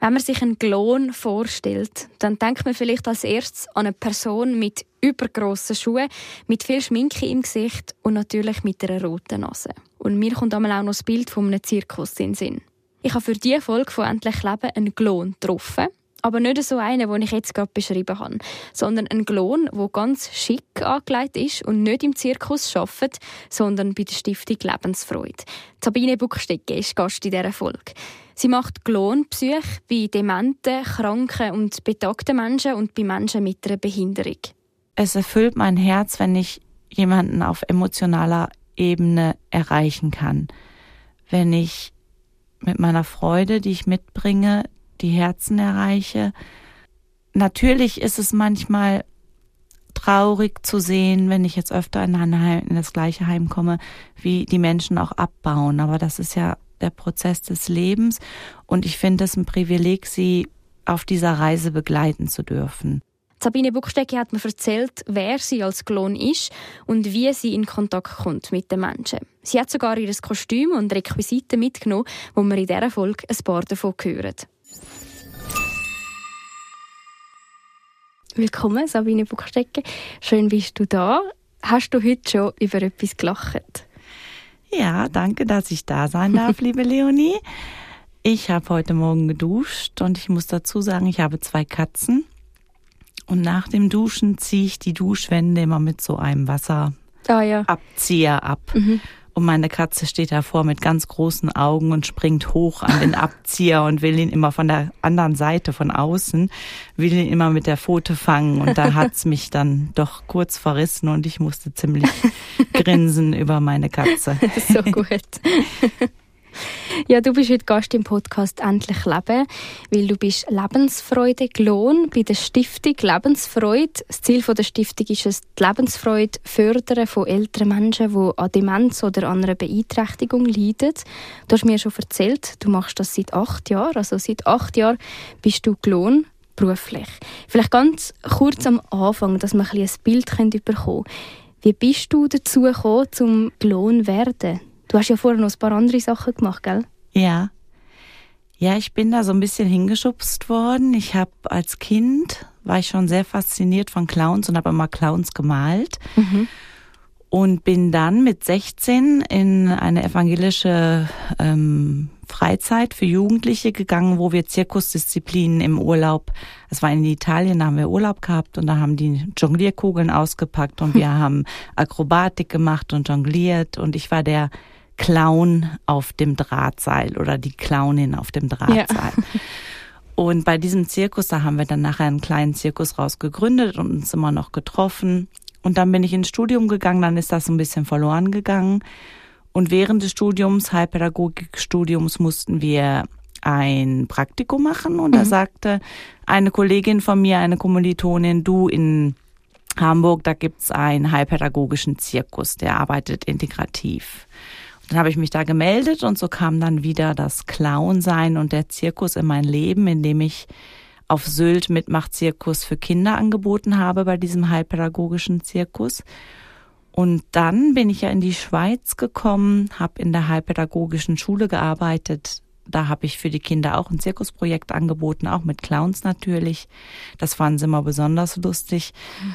Wenn man sich einen Klon vorstellt, dann denkt man vielleicht als erstes an eine Person mit übergrossen Schuhen, mit viel Schminke im Gesicht und natürlich mit einer roten Nase. Und mir kommt auch noch das Bild von einem Zirkus in den Sinn. Ich habe für diese Folge von «Endlich Leben» einen Klon getroffen. Aber nicht so einen, den ich jetzt gerade beschrieben habe, sondern einen Klon, der ganz schick angelegt ist und nicht im Zirkus arbeitet, sondern bei der Stiftung Lebensfreude. Sabine Buchstecke ist Gast in dieser Folge. Sie macht Klonpsych bei dementen, kranken und betagten Menschen und bei Menschen mit einer Behinderung. Es erfüllt mein Herz, wenn ich jemanden auf emotionaler Ebene erreichen kann. Wenn ich mit meiner Freude, die ich mitbringe, die Herzen erreiche. Natürlich ist es manchmal traurig zu sehen, wenn ich jetzt öfter in, Heim, in das gleiche Heim komme, wie die Menschen auch abbauen. Aber das ist ja der Prozess des Lebens und ich finde es ein Privileg, sie auf dieser Reise begleiten zu dürfen. Sabine Buchstecke hat mir erzählt, wer sie als Klon ist und wie sie in Kontakt kommt mit den Menschen. Sie hat sogar ihr Kostüm und Requisiten mitgenommen, wo wir in dieser Folge ein paar davon hören. Willkommen, Sabine Buchstecke. Schön bist du da. Hast du heute schon über etwas gelacht? Ja, danke, dass ich da sein darf, liebe Leonie. Ich habe heute Morgen geduscht und ich muss dazu sagen, ich habe zwei Katzen. Und nach dem Duschen ziehe ich die Duschwände immer mit so einem Wasserabzieher ah, ja. ab. Mhm. Und meine Katze steht davor mit ganz großen Augen und springt hoch an den Abzieher und will ihn immer von der anderen Seite, von außen, will ihn immer mit der Pfote fangen. Und da hat's mich dann doch kurz verrissen und ich musste ziemlich grinsen über meine Katze. so gut. Ja, du bist heute Gast im Podcast Endlich Leben, weil du bist Lebensfreude gelohnt bei der Stiftung Lebensfreude. Das Ziel der Stiftung ist es, die Lebensfreude fördern von älteren Menschen, die an Demenz oder an einer Beeinträchtigung leiden. Du hast mir schon erzählt, du machst das seit acht Jahren. Also seit acht Jahren bist du gelohnt beruflich. Vielleicht ganz kurz am Anfang, dass wir ein, ein Bild bekommen können. Wie bist du dazu gekommen, zum gelohnt werden? Du hast ja vorher noch ein paar andere Sachen gemacht, gell? Ja. Ja, ich bin da so ein bisschen hingeschubst worden. Ich habe als Kind, war ich schon sehr fasziniert von Clowns und habe immer Clowns gemalt. Mhm. Und bin dann mit 16 in eine evangelische ähm, Freizeit für Jugendliche gegangen, wo wir Zirkusdisziplinen im Urlaub, es war in Italien, da haben wir Urlaub gehabt und da haben die Jonglierkugeln ausgepackt und wir haben Akrobatik gemacht und jongliert und ich war der Clown auf dem Drahtseil oder die Clownin auf dem Drahtseil. Ja. Und bei diesem Zirkus, da haben wir dann nachher einen kleinen Zirkus rausgegründet und uns immer noch getroffen. Und dann bin ich ins Studium gegangen, dann ist das ein bisschen verloren gegangen. Und während des Studiums, Heilpädagogikstudiums, mussten wir ein Praktikum machen. Und mhm. da sagte eine Kollegin von mir, eine Kommilitonin, du in Hamburg, da gibt's einen heilpädagogischen Zirkus, der arbeitet integrativ. Dann habe ich mich da gemeldet und so kam dann wieder das Clown-Sein und der Zirkus in mein Leben, indem ich auf Sylt Mitmachzirkus für Kinder angeboten habe bei diesem heilpädagogischen Zirkus. Und dann bin ich ja in die Schweiz gekommen, habe in der heilpädagogischen Schule gearbeitet, da habe ich für die Kinder auch ein Zirkusprojekt angeboten, auch mit Clowns natürlich. Das fanden sie immer besonders lustig.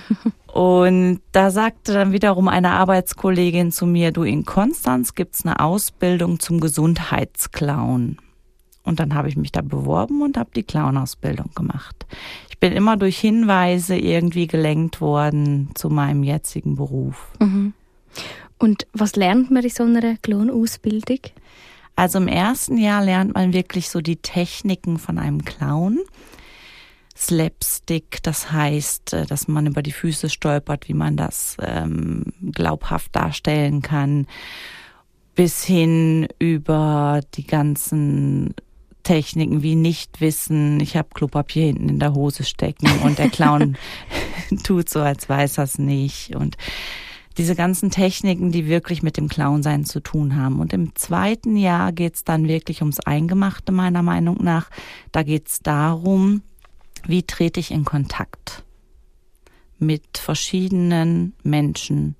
Und da sagte dann wiederum eine Arbeitskollegin zu mir, du in Konstanz gibt's eine Ausbildung zum Gesundheitsclown. Und dann habe ich mich da beworben und habe die Clownausbildung gemacht. Ich bin immer durch Hinweise irgendwie gelenkt worden zu meinem jetzigen Beruf. Mhm. Und was lernt man in so einer Clownausbildung? Also im ersten Jahr lernt man wirklich so die Techniken von einem Clown. Slapstick, das heißt, äh, dass man über die Füße stolpert, wie man das ähm, glaubhaft darstellen kann, bis hin über die ganzen Techniken wie nicht wissen, ich habe Klopapier hinten in der Hose stecken und der Clown tut so, als weiß er es nicht. Und diese ganzen Techniken, die wirklich mit dem Clownsein zu tun haben. Und im zweiten Jahr geht's dann wirklich ums Eingemachte, meiner Meinung nach. Da geht's darum, wie trete ich in Kontakt mit verschiedenen Menschen.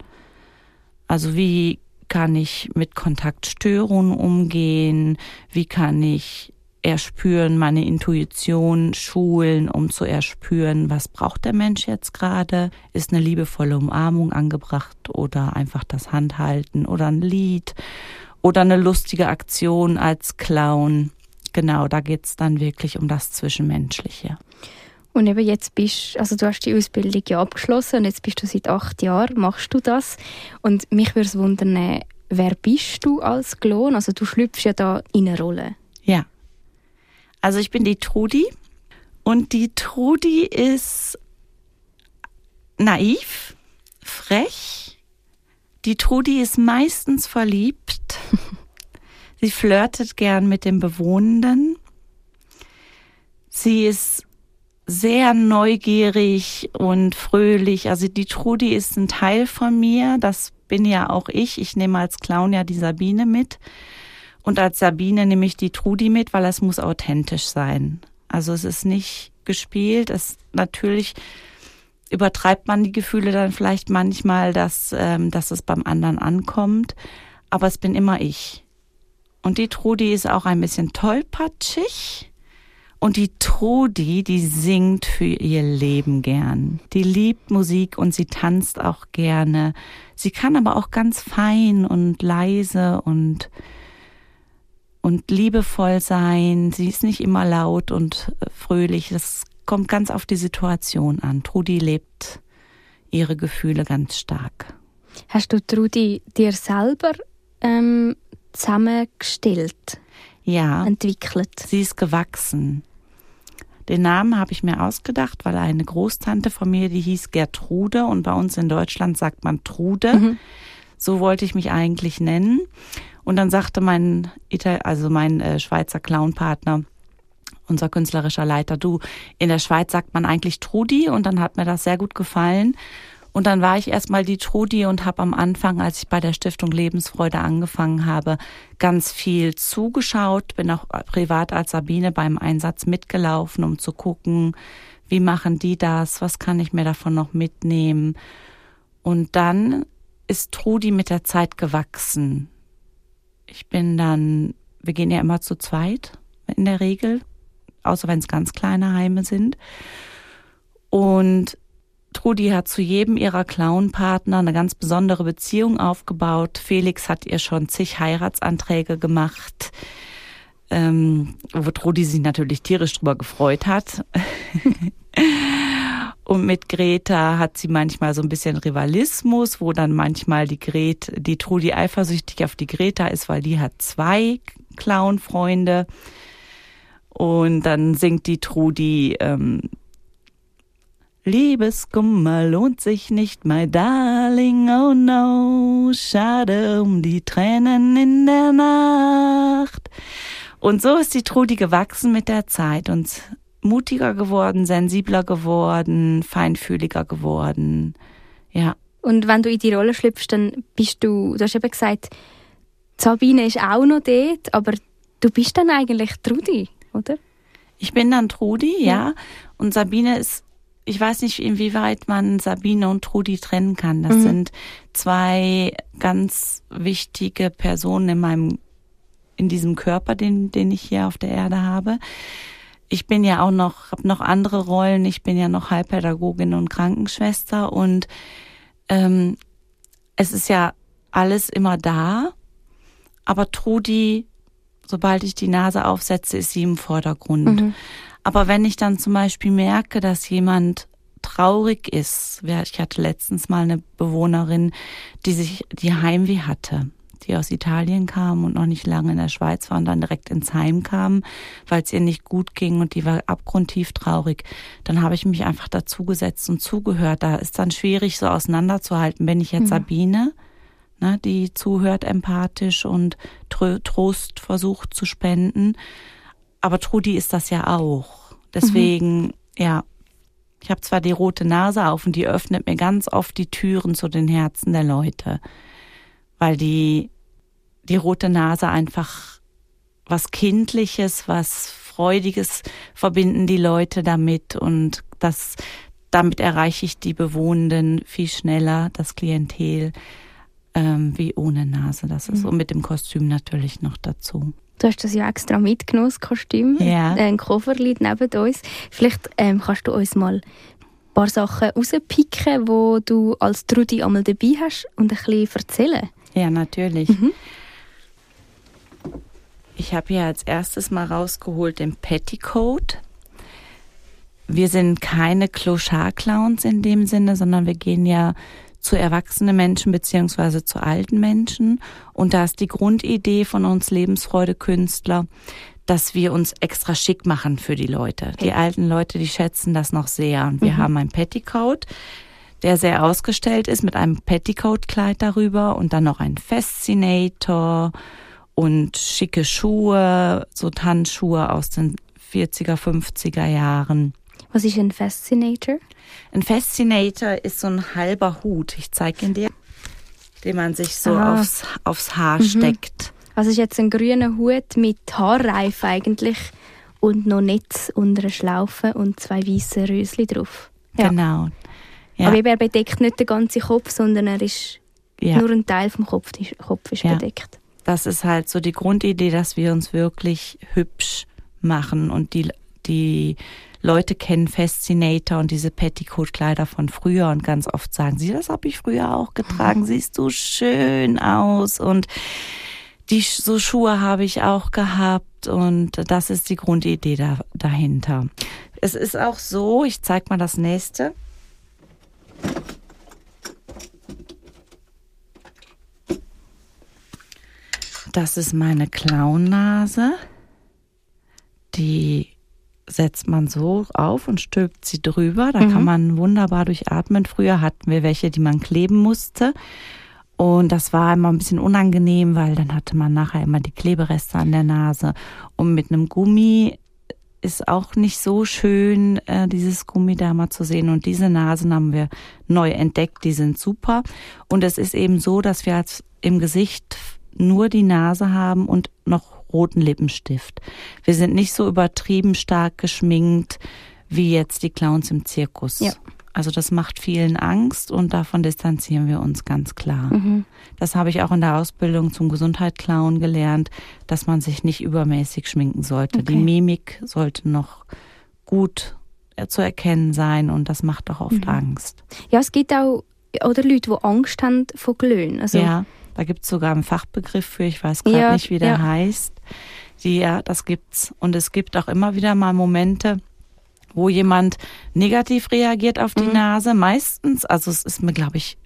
Also wie kann ich mit Kontaktstörungen umgehen? Wie kann ich erspüren, meine Intuition schulen, um zu erspüren, was braucht der Mensch jetzt gerade? Ist eine liebevolle Umarmung angebracht oder einfach das Handhalten oder ein Lied oder eine lustige Aktion als Clown? Genau, da geht's dann wirklich um das Zwischenmenschliche. Und eben jetzt bist, also du hast die Ausbildung ja abgeschlossen und jetzt bist du seit acht Jahren, machst du das. Und mich würde es wundern, wer bist du als Klon? Also du schlüpfst ja da in eine Rolle. Also ich bin die Trudi und die Trudi ist naiv, frech. Die Trudi ist meistens verliebt. Sie flirtet gern mit dem Bewohnenden. Sie ist sehr neugierig und fröhlich. Also die Trudi ist ein Teil von mir. Das bin ja auch ich. Ich nehme als Clown ja die Sabine mit. Und als Sabine nehme ich die Trudi mit, weil es muss authentisch sein. Also es ist nicht gespielt. Es natürlich übertreibt man die Gefühle dann vielleicht manchmal, dass, ähm, dass es beim anderen ankommt. Aber es bin immer ich. Und die Trudi ist auch ein bisschen tollpatschig. Und die Trudi, die singt für ihr Leben gern. Die liebt Musik und sie tanzt auch gerne. Sie kann aber auch ganz fein und leise und und liebevoll sein. Sie ist nicht immer laut und äh, fröhlich. Das kommt ganz auf die Situation an. Trudi lebt ihre Gefühle ganz stark. Hast du Trudi dir selber ähm, zusammengestellt? Ja. Entwickelt? Sie ist gewachsen. Den Namen habe ich mir ausgedacht, weil eine Großtante von mir, die hieß Gertrude und bei uns in Deutschland sagt man Trude. Mhm. So wollte ich mich eigentlich nennen. Und dann sagte mein, Ital also mein äh, Schweizer Clownpartner, unser künstlerischer Leiter, du, in der Schweiz sagt man eigentlich Trudi und dann hat mir das sehr gut gefallen. Und dann war ich erstmal die Trudi und habe am Anfang, als ich bei der Stiftung Lebensfreude angefangen habe, ganz viel zugeschaut, bin auch privat als Sabine beim Einsatz mitgelaufen, um zu gucken, wie machen die das, was kann ich mir davon noch mitnehmen. Und dann ist Trudi mit der Zeit gewachsen. Ich bin dann, wir gehen ja immer zu zweit in der Regel, außer wenn es ganz kleine Heime sind. Und Trudi hat zu jedem ihrer Clownpartner eine ganz besondere Beziehung aufgebaut. Felix hat ihr schon zig Heiratsanträge gemacht, ähm, wo Trudi sich natürlich tierisch drüber gefreut hat. Und mit Greta hat sie manchmal so ein bisschen Rivalismus, wo dann manchmal die Gret, die Trudi eifersüchtig auf die Greta ist, weil die hat zwei Clown-Freunde. Und dann singt die Trudi ähm, Liebeskummer lohnt sich nicht, my darling, oh no, schade um die Tränen in der Nacht. Und so ist die Trudi gewachsen mit der Zeit und mutiger geworden, sensibler geworden, feinfühliger geworden. Ja. Und wenn du in die Rolle schlüpfst, dann bist du, du hast eben gesagt, Sabine ist auch noch dort, aber du bist dann eigentlich Trudi, oder? Ich bin dann Trudi, ja. ja. Und Sabine ist, ich weiß nicht, inwieweit man Sabine und Trudi trennen kann. Das mhm. sind zwei ganz wichtige Personen in meinem, in diesem Körper, den, den ich hier auf der Erde habe ich bin ja auch noch, habe noch andere Rollen. Ich bin ja noch Heilpädagogin und Krankenschwester und ähm, es ist ja alles immer da, aber Trudi, sobald ich die Nase aufsetze, ist sie im Vordergrund. Mhm. Aber wenn ich dann zum Beispiel merke, dass jemand traurig ist, ich hatte letztens mal eine Bewohnerin, die sich, die Heimweh hatte die aus Italien kam und noch nicht lange in der Schweiz war und dann direkt ins Heim kam, weil es ihr nicht gut ging und die war abgrundtief traurig. Dann habe ich mich einfach dazugesetzt und zugehört. Da ist dann schwierig, so auseinanderzuhalten. Wenn ich jetzt mhm. Sabine, ne, die zuhört empathisch und Trost versucht zu spenden, aber Trudi ist das ja auch. Deswegen, mhm. ja, ich habe zwar die rote Nase auf und die öffnet mir ganz oft die Türen zu den Herzen der Leute, weil die, die rote Nase einfach was Kindliches, was Freudiges verbinden die Leute damit und das, damit erreiche ich die Bewohnenden viel schneller, das Klientel, ähm, wie ohne Nase. Das ist mhm. und mit dem Kostüm natürlich noch dazu. Du hast das ja extra mitgenommen, das Kostüm. Ja. Ein Koffer liegt neben uns. Vielleicht ähm, kannst du uns mal ein paar Sachen rauspicken, wo du als Trudi einmal dabei hast und ein bisschen erzählen. Ja, natürlich. Mhm. Ich habe hier als erstes mal rausgeholt den Petticoat. Wir sind keine Clochard-Clowns in dem Sinne, sondern wir gehen ja zu erwachsenen Menschen beziehungsweise zu alten Menschen. Und da ist die Grundidee von uns Lebensfreude-Künstler, dass wir uns extra schick machen für die Leute. Die alten Leute, die schätzen das noch sehr. Und wir mhm. haben ein Petticoat, der sehr ausgestellt ist mit einem Petticoat-Kleid darüber und dann noch ein Fascinator und schicke Schuhe, so Tanzschuhe aus den 40er, 50er Jahren. Was ist ein Fascinator? Ein Fascinator ist so ein halber Hut. Ich zeige ihn dir, den man sich so aufs, aufs Haar mhm. steckt. Also ist jetzt ein grüner Hut mit Haarreif eigentlich und noch Netz unter einer Schlaufe und zwei weiße Rösli drauf. Ja. Genau. Ja. Aber er bedeckt nicht den ganzen Kopf, sondern er ist ja. nur ein Teil vom Kopf, Kopf ist ja. bedeckt. Das ist halt so die Grundidee, dass wir uns wirklich hübsch machen und die, die Leute kennen Fascinator und diese Petticoat-Kleider von früher und ganz oft sagen sie, das habe ich früher auch getragen, mhm. siehst du schön aus und die so Schuhe habe ich auch gehabt und das ist die Grundidee da, dahinter. Es ist auch so, ich zeige mal das nächste. Das ist meine Clownnase. Die setzt man so auf und stülpt sie drüber. Da mhm. kann man wunderbar durchatmen. Früher hatten wir welche, die man kleben musste. Und das war immer ein bisschen unangenehm, weil dann hatte man nachher immer die Klebereste an der Nase. Und mit einem Gummi ist auch nicht so schön, äh, dieses Gummi da mal zu sehen. Und diese Nasen haben wir neu entdeckt, die sind super. Und es ist eben so, dass wir als im Gesicht nur die Nase haben und noch roten Lippenstift. Wir sind nicht so übertrieben stark geschminkt wie jetzt die Clowns im Zirkus. Ja. Also das macht vielen Angst und davon distanzieren wir uns ganz klar. Mhm. Das habe ich auch in der Ausbildung zum Gesundheitsclown gelernt, dass man sich nicht übermäßig schminken sollte. Okay. Die Mimik sollte noch gut zu erkennen sein und das macht auch oft mhm. Angst. Ja, es gibt auch oder Leute, die Angst haben vor Glühen. Also ja. Da gibt es sogar einen Fachbegriff für, ich weiß gerade ja, nicht, wie der ja. heißt. Die, ja, das gibt's. Und es gibt auch immer wieder mal Momente, wo jemand negativ reagiert auf die mhm. Nase. Meistens, also es ist mir, glaube ich,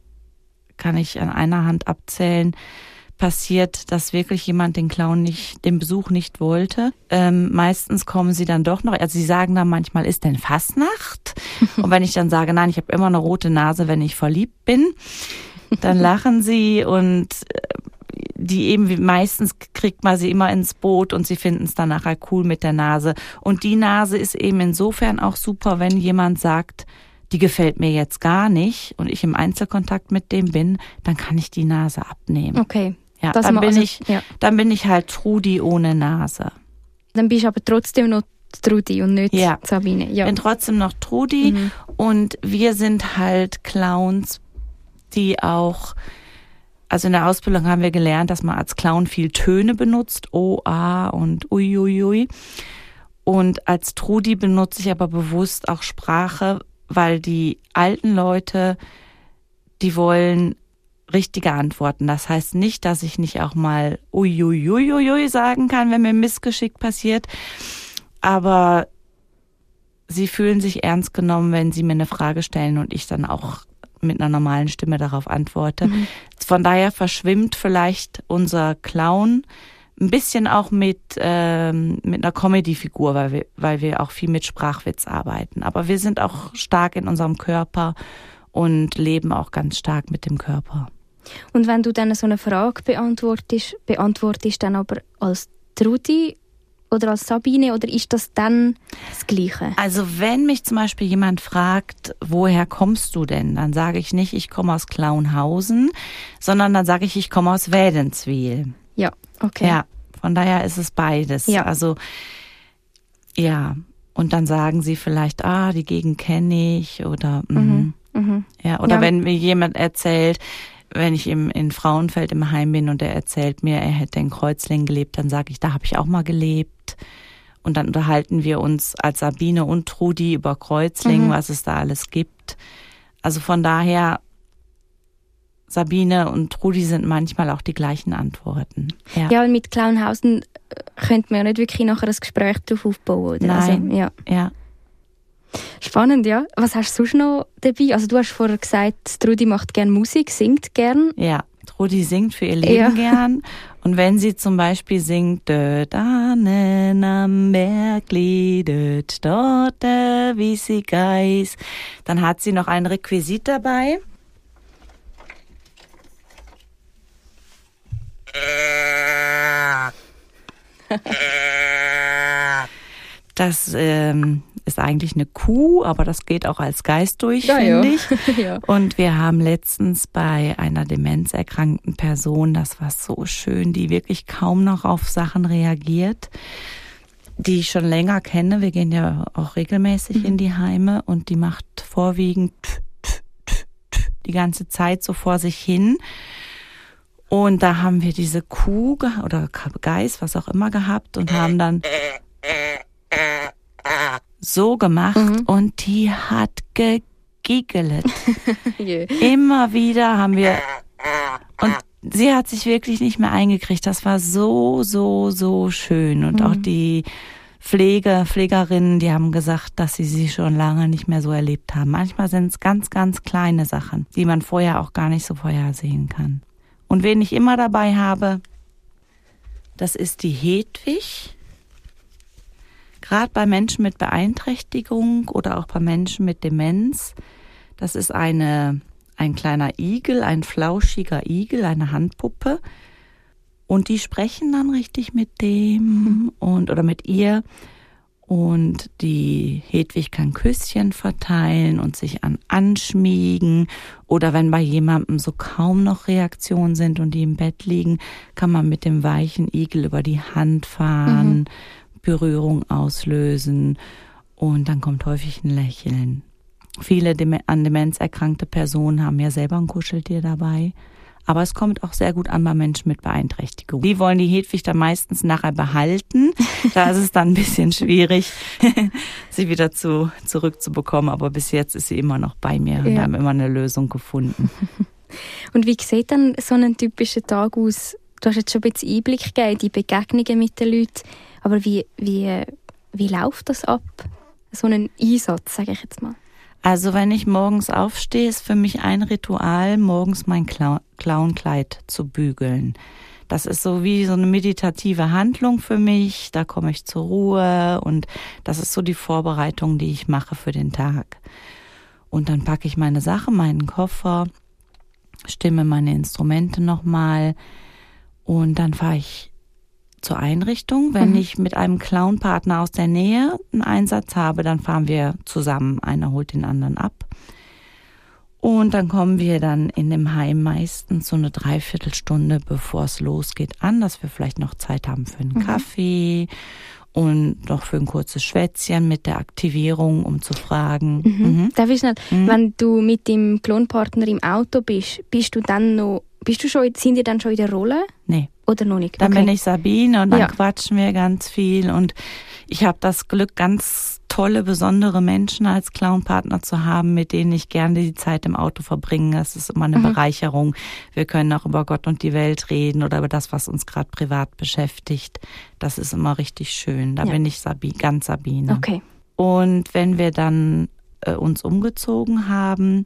kann ich an einer Hand abzählen, passiert, dass wirklich jemand den Clown nicht, den Besuch nicht wollte. Ähm, meistens kommen sie dann doch noch, also sie sagen dann manchmal, ist denn Fastnacht? Und wenn ich dann sage, nein, ich habe immer eine rote Nase, wenn ich verliebt bin, dann lachen sie und äh, die eben meistens kriegt man sie immer ins Boot und sie finden es dann nachher cool mit der Nase. Und die Nase ist eben insofern auch super, wenn jemand sagt, die gefällt mir jetzt gar nicht und ich im Einzelkontakt mit dem bin, dann kann ich die Nase abnehmen. Okay. Ja, das dann bin also, ich, ja. dann bin ich halt Trudi ohne Nase. Dann bist du aber trotzdem noch Trudi und nicht ja. Sabine. Ja. Bin trotzdem noch Trudi mhm. und wir sind halt Clowns die auch, also in der Ausbildung haben wir gelernt, dass man als Clown viel Töne benutzt, O, A und Uiuiui. Und als Trudi benutze ich aber bewusst auch Sprache, weil die alten Leute, die wollen richtige Antworten. Das heißt nicht, dass ich nicht auch mal Uiuiuiui sagen kann, wenn mir Missgeschick passiert. Aber sie fühlen sich ernst genommen, wenn sie mir eine Frage stellen und ich dann auch mit einer normalen Stimme darauf antworte. Mhm. Von daher verschwimmt vielleicht unser Clown ein bisschen auch mit, ähm, mit einer Comedy-Figur, weil wir, weil wir auch viel mit Sprachwitz arbeiten. Aber wir sind auch stark in unserem Körper und leben auch ganz stark mit dem Körper. Und wenn du dann so eine Frage beantwortest, beantwortest dann aber als Trudi oder als Sabine oder ist das dann das Gleiche? Also wenn mich zum Beispiel jemand fragt, woher kommst du denn, dann sage ich nicht, ich komme aus Klauenhausen, sondern dann sage ich, ich komme aus Wädenswil. Ja, okay. Ja, von daher ist es beides. Ja. Also ja, und dann sagen sie vielleicht, ah, die Gegend kenne ich oder mhm. Mhm. ja, oder Ja. wenn mir jemand erzählt, wenn ich im, in Frauenfeld im Heim bin und er erzählt mir, er hätte in Kreuzlingen gelebt, dann sage ich, da habe ich auch mal gelebt. Und dann unterhalten wir uns als Sabine und Trudi über Kreuzlingen, Mhm. was es da alles gibt. Also von daher, Sabine und Trudi sind manchmal auch die gleichen Antworten. Ja. Ja, und mit Klauenhausen äh, könnte man ja nicht wirklich nachher ein Gespräch darauf aufbauen, oder? Nein. Also, ja. ja. Spannend, ja. Was hast du sonst noch dabei? Also du hast vorher gesagt, Trudi macht gern Musik, singt gern. Ja, Trudi singt für ihr Leben Ja. gern. Und wenn sie zum Beispiel singt, dort anen am Bergli, dort dort wie sie Geis, dann hat sie noch ein Requisit dabei. Das ähm, ist eigentlich eine Kuh, aber das geht auch als Geist durch, Ja, finde ich. ja. Und wir haben letztens bei einer demenzerkrankten Person, das war so schön, die wirklich kaum noch auf Sachen reagiert, die ich schon länger kenne. Wir gehen ja auch regelmäßig in die Heime und die macht vorwiegend die ganze Zeit so vor sich hin. Und da haben wir diese Kuh oder Geiß, was auch immer gehabt und haben dann so gemacht und die hat gegiggelt. Jö. Immer wieder haben wir und sie hat sich wirklich nicht mehr eingekriegt. Das war so, so, so schön. Und auch die Pfleger, Pflegerinnen, die haben gesagt, dass sie sie schon lange nicht mehr so erlebt haben. Manchmal sind es ganz, ganz kleine Sachen, die man vorher auch gar nicht so vorhersehen kann. Und wen ich immer dabei habe, das ist die Hedwig. Gerade bei Menschen mit Beeinträchtigung oder auch bei Menschen mit Demenz. Das ist eine, ein kleiner Igel, ein flauschiger Igel, eine Handpuppe. Und die sprechen dann richtig mit dem und oder mit ihr. Und die Hedwig kann Küsschen verteilen und sich an anschmiegen. Oder wenn bei jemandem so kaum noch Reaktionen sind und die im Bett liegen, kann man mit dem weichen Igel über die Hand fahren, Berührung auslösen und dann kommt häufig ein Lächeln. Viele an Demenz erkrankte Personen haben ja selber ein Kuscheltier dabei. Aber es kommt auch sehr gut an bei Menschen mit Beeinträchtigung. Die wollen die Hedwig dann meistens nachher behalten. Da ist es dann ein bisschen schwierig, sie wieder zu, zurückzubekommen. Aber bis jetzt ist sie immer noch bei mir und Ja. haben immer eine Lösung gefunden. Und wie sieht dann so ein typischer Tag aus? Du hast jetzt schon ein bisschen Einblick gegeben, in die Begegnungen mit den Leuten. Aber wie, wie, wie läuft das ab? So ein Einsatz, sage ich jetzt mal. Also wenn ich morgens aufstehe, ist für mich ein Ritual, morgens mein Clown- Clownkleid zu bügeln. Das ist so wie so eine meditative Handlung für mich. Da komme ich zur Ruhe und das ist so die Vorbereitung, die ich mache für den Tag. Und dann packe ich meine Sachen, meinen Koffer, stimme meine Instrumente nochmal und dann fahre ich zur Einrichtung. Wenn Mhm. ich mit einem Clownpartner aus der Nähe einen Einsatz habe, dann fahren wir zusammen. Einer holt den anderen ab. Und dann kommen wir dann in dem Heim meistens so eine Dreiviertelstunde, bevor es losgeht, an, dass wir vielleicht noch Zeit haben für einen Mhm. Kaffee und noch für ein kurzes Schwätzchen mit der Aktivierung, um zu fragen. Mhm. Mhm. Darf ich schnell, Mhm. wenn du mit dem Klonpartner im Auto bist, bist du dann noch, bist du schon, sind die dann schon in der Rolle Nee. Oder noch nicht? Dann Okay. bin ich Sabine und dann Ja. quatschen wir ganz viel und ich habe das Glück, ganz tolle, besondere Menschen als Clownpartner zu haben, mit denen ich gerne die Zeit im Auto verbringe. Das ist immer eine Mhm. Bereicherung. Wir können auch über Gott und die Welt reden oder über das, was uns gerade privat beschäftigt. Das ist immer richtig schön. Da Ja. bin ich Sabi, ganz Sabine. Okay. Und wenn wir dann äh, uns umgezogen haben,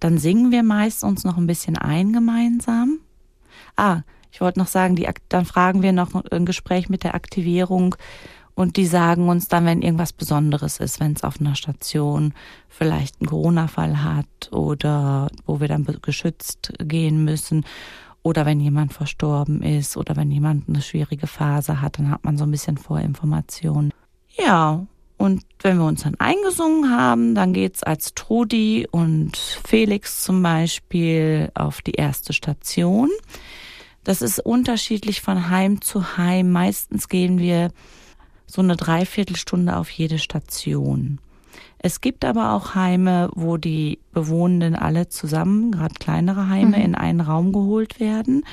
dann singen wir meist uns noch ein bisschen ein gemeinsam. Ah, ich wollte noch sagen, die, dann fragen wir noch ein Gespräch mit der Aktivierung und die sagen uns dann, wenn irgendwas Besonderes ist, wenn es auf einer Station vielleicht einen Corona-Fall hat oder wo wir dann geschützt gehen müssen oder wenn jemand verstorben ist oder wenn jemand eine schwierige Phase hat, dann hat man so ein bisschen Vorinformationen. Ja, und wenn wir uns dann eingesungen haben, dann geht's als Trudi und Felix zum Beispiel auf die erste Station. Das ist unterschiedlich von Heim zu Heim. Meistens gehen wir so eine Dreiviertelstunde auf jede Station. Es gibt aber auch Heime, wo die Bewohnenden alle zusammen, gerade kleinere Heime, mhm. in einen Raum geholt werden.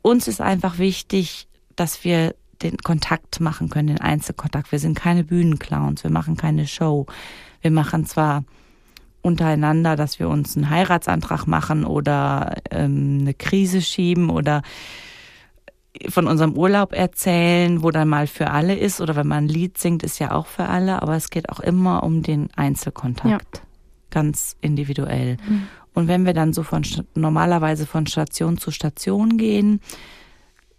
Uns ist einfach wichtig, dass wir den Kontakt machen können, den Einzelkontakt. Wir sind keine Bühnenclowns, wir machen keine Show. Wir machen zwar untereinander, dass wir uns einen Heiratsantrag machen oder ähm, eine Krise schieben oder von unserem Urlaub erzählen, wo dann mal für alle ist oder wenn man ein Lied singt, ist ja auch für alle, aber es geht auch immer um den Einzelkontakt. Ja. Ganz individuell. Mhm. Und wenn wir dann so von normalerweise von Station zu Station gehen,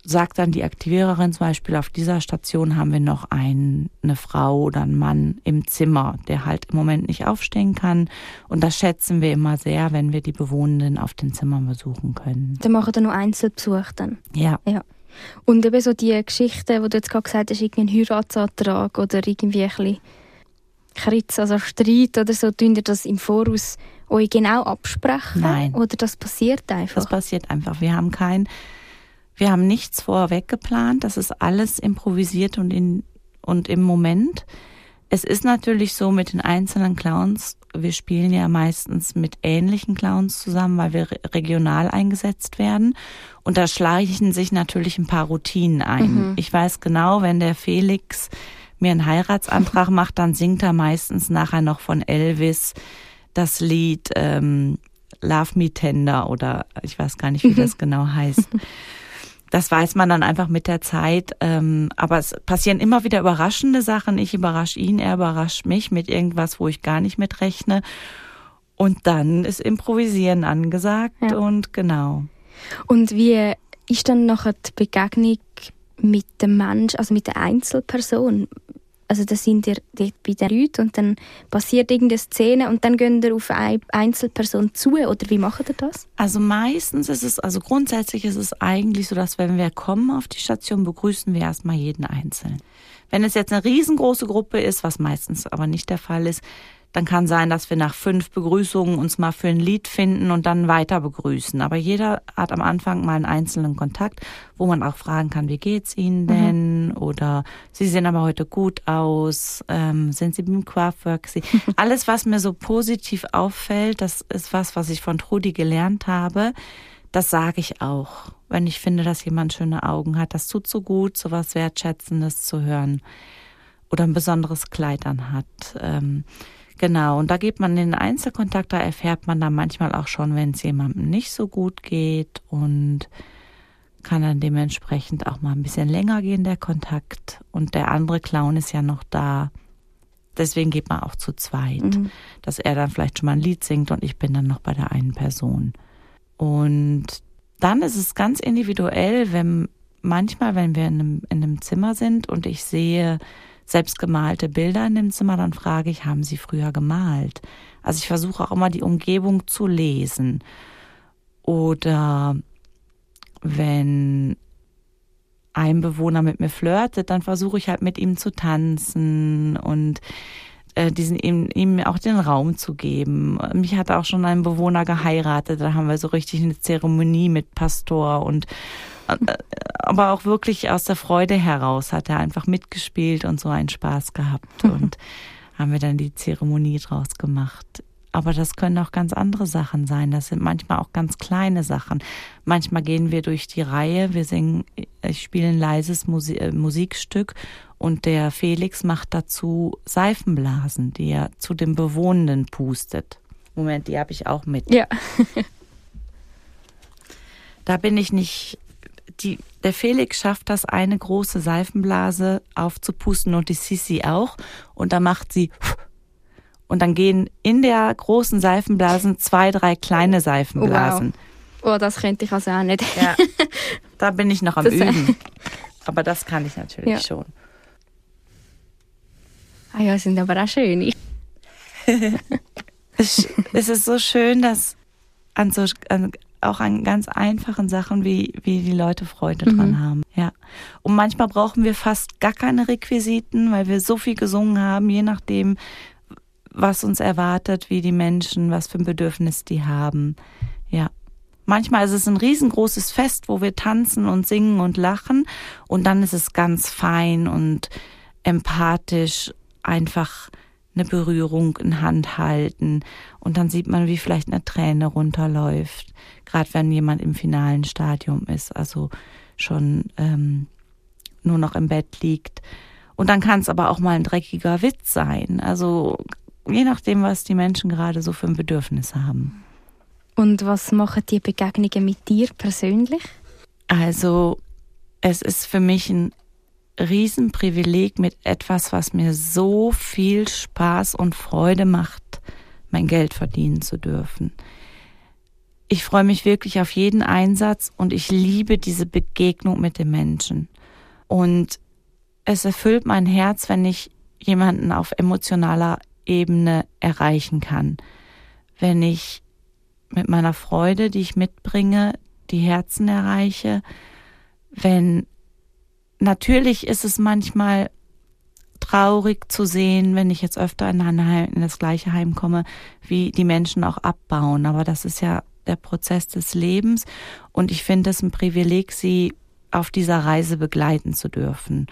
sagt dann die Aktiviererin zum Beispiel, auf dieser Station haben wir noch ein, eine Frau oder einen Mann im Zimmer, der halt im Moment nicht aufstehen kann. Und das schätzen wir immer sehr, wenn wir die Bewohnenden auf den Zimmern besuchen können. Dann machen wir nur Einzelbesuch dann? Ja. ja. Und eben so die Geschichten, wo du jetzt gerade gesagt hast, irgendwie ein Heiratsantrag oder irgendwie ein bisschen Kritz, also Streit oder so, tun ihr das im Voraus euch genau absprechen? Nein. Oder das passiert einfach? Das passiert einfach. Wir haben kein, wir haben nichts vorweg geplant. Das ist alles improvisiert und in, und im Moment. Es ist natürlich so mit den einzelnen Clowns, wir spielen ja meistens mit ähnlichen Clowns zusammen, weil wir regional eingesetzt werden. Und da schleichen sich natürlich ein paar Routinen ein. Mhm. Ich weiß genau, wenn der Felix mir einen Heiratsantrag macht, dann singt er meistens nachher noch von Elvis das Lied ähm, Love Me Tender oder ich weiß gar nicht, wie das genau heißt. Das weiß man dann einfach mit der Zeit. Ähm, aber es passieren immer wieder überraschende Sachen. Ich überrasche ihn, er überrascht mich mit irgendwas, wo ich gar nicht mit rechne. Und dann ist Improvisieren angesagt ja. und genau. Und wie ist dann nachher die Begegnung mit dem Mensch, also mit der Einzelperson? Also da sind ihr dort bei den Leuten und dann passiert irgendeine Szene und dann gehen ihr auf eine Einzelperson zu oder wie macht ihr das? Also meistens ist es, also grundsätzlich ist es eigentlich so, dass wenn wir kommen auf die Station, begrüßen wir erstmal jeden Einzelnen. Wenn es jetzt eine riesengroße Gruppe ist, was meistens aber nicht der Fall ist, dann kann sein, dass wir nach fünf Begrüßungen uns mal für ein Lied finden und dann weiter begrüßen. Aber jeder hat am Anfang mal einen einzelnen Kontakt, wo man auch fragen kann, wie geht's Ihnen mhm. denn? Mhm. Oder Sie sehen aber heute gut aus. Ähm, sind Sie beim Coiffeur? Alles, was mir so positiv auffällt, das ist was, was ich von Trudi gelernt habe. Das sage ich auch, wenn ich finde, dass jemand schöne Augen hat. Das tut so gut, so was Wertschätzendes zu hören. Oder ein besonderes Kleid anhat. Ähm, Genau, und da geht man in den Einzelkontakt, da erfährt man dann manchmal auch schon, wenn es jemandem nicht so gut geht und kann dann dementsprechend auch mal ein bisschen länger gehen, der Kontakt. Und der andere Clown ist ja noch da. Deswegen geht man auch zu zweit, mhm. dass er dann vielleicht schon mal ein Lied singt und ich bin dann noch bei der einen Person. Und dann ist es ganz individuell, wenn manchmal, wenn wir in einem, in einem Zimmer sind und ich sehe, selbstgemalte Bilder in dem Zimmer, dann frage ich, haben Sie früher gemalt? Also ich versuche auch immer die Umgebung zu lesen. Oder wenn ein Bewohner mit mir flirtet, dann versuche ich halt mit ihm zu tanzen und äh, diesen ihm, ihm auch den Raum zu geben. Mich hat auch schon ein Bewohner geheiratet, da haben wir so richtig eine Zeremonie mit Pastor und aber auch wirklich aus der Freude heraus hat er einfach mitgespielt und so einen Spaß gehabt und haben wir dann die Zeremonie draus gemacht. Aber das können auch ganz andere Sachen sein. Das sind manchmal auch ganz kleine Sachen. Manchmal gehen wir durch die Reihe, wir singen, ich spiele ein leises Musik, äh, Musikstück und der Felix macht dazu Seifenblasen, die er zu dem Bewohnenden pustet. Moment, die habe ich auch mit. Ja. da bin ich nicht die, der Felix schafft das, eine große Seifenblase aufzupusten und die Sissi auch. Und da macht sie und dann gehen in der großen Seifenblasen zwei, drei kleine Seifenblasen. Oh, wow. oh das könnte ich also auch nicht. Ja, da bin ich noch am das Üben. Aber das kann ich natürlich ja. schon. Ah ja, sind aber auch schön. es, es ist so schön, dass an so an auch an ganz einfachen Sachen, wie, wie die Leute Freude mhm. dran haben. Ja. Und manchmal brauchen wir fast gar keine Requisiten, weil wir so viel gesungen haben, je nachdem, was uns erwartet, wie die Menschen, was für ein Bedürfnis die haben. Ja. Manchmal ist es ein riesengroßes Fest, wo wir tanzen und singen und lachen und dann ist es ganz fein und empathisch, einfach eine Berührung in Hand halten und dann sieht man, wie vielleicht eine Träne runterläuft, gerade wenn jemand im finalen Stadium ist, also schon ähm, nur noch im Bett liegt. Und dann kann es aber auch mal ein dreckiger Witz sein. Also je nachdem, was die Menschen gerade so für ein Bedürfnis haben. Und was machen die Begegnungen mit dir persönlich? Also es ist für mich ein Riesenprivileg mit etwas, was mir so viel Spaß und Freude macht, mein Geld verdienen zu dürfen. Ich freue mich wirklich auf jeden Einsatz und ich liebe diese Begegnung mit den Menschen. Und es erfüllt mein Herz, wenn ich jemanden auf emotionaler Ebene erreichen kann. Wenn ich mit meiner Freude, die ich mitbringe, die Herzen erreiche, wenn natürlich ist es manchmal traurig zu sehen, wenn ich jetzt öfter in, Heim, in das gleiche Heim komme, wie die Menschen auch abbauen. Aber das ist ja der Prozess des Lebens und ich finde es ein Privileg, sie auf dieser Reise begleiten zu dürfen.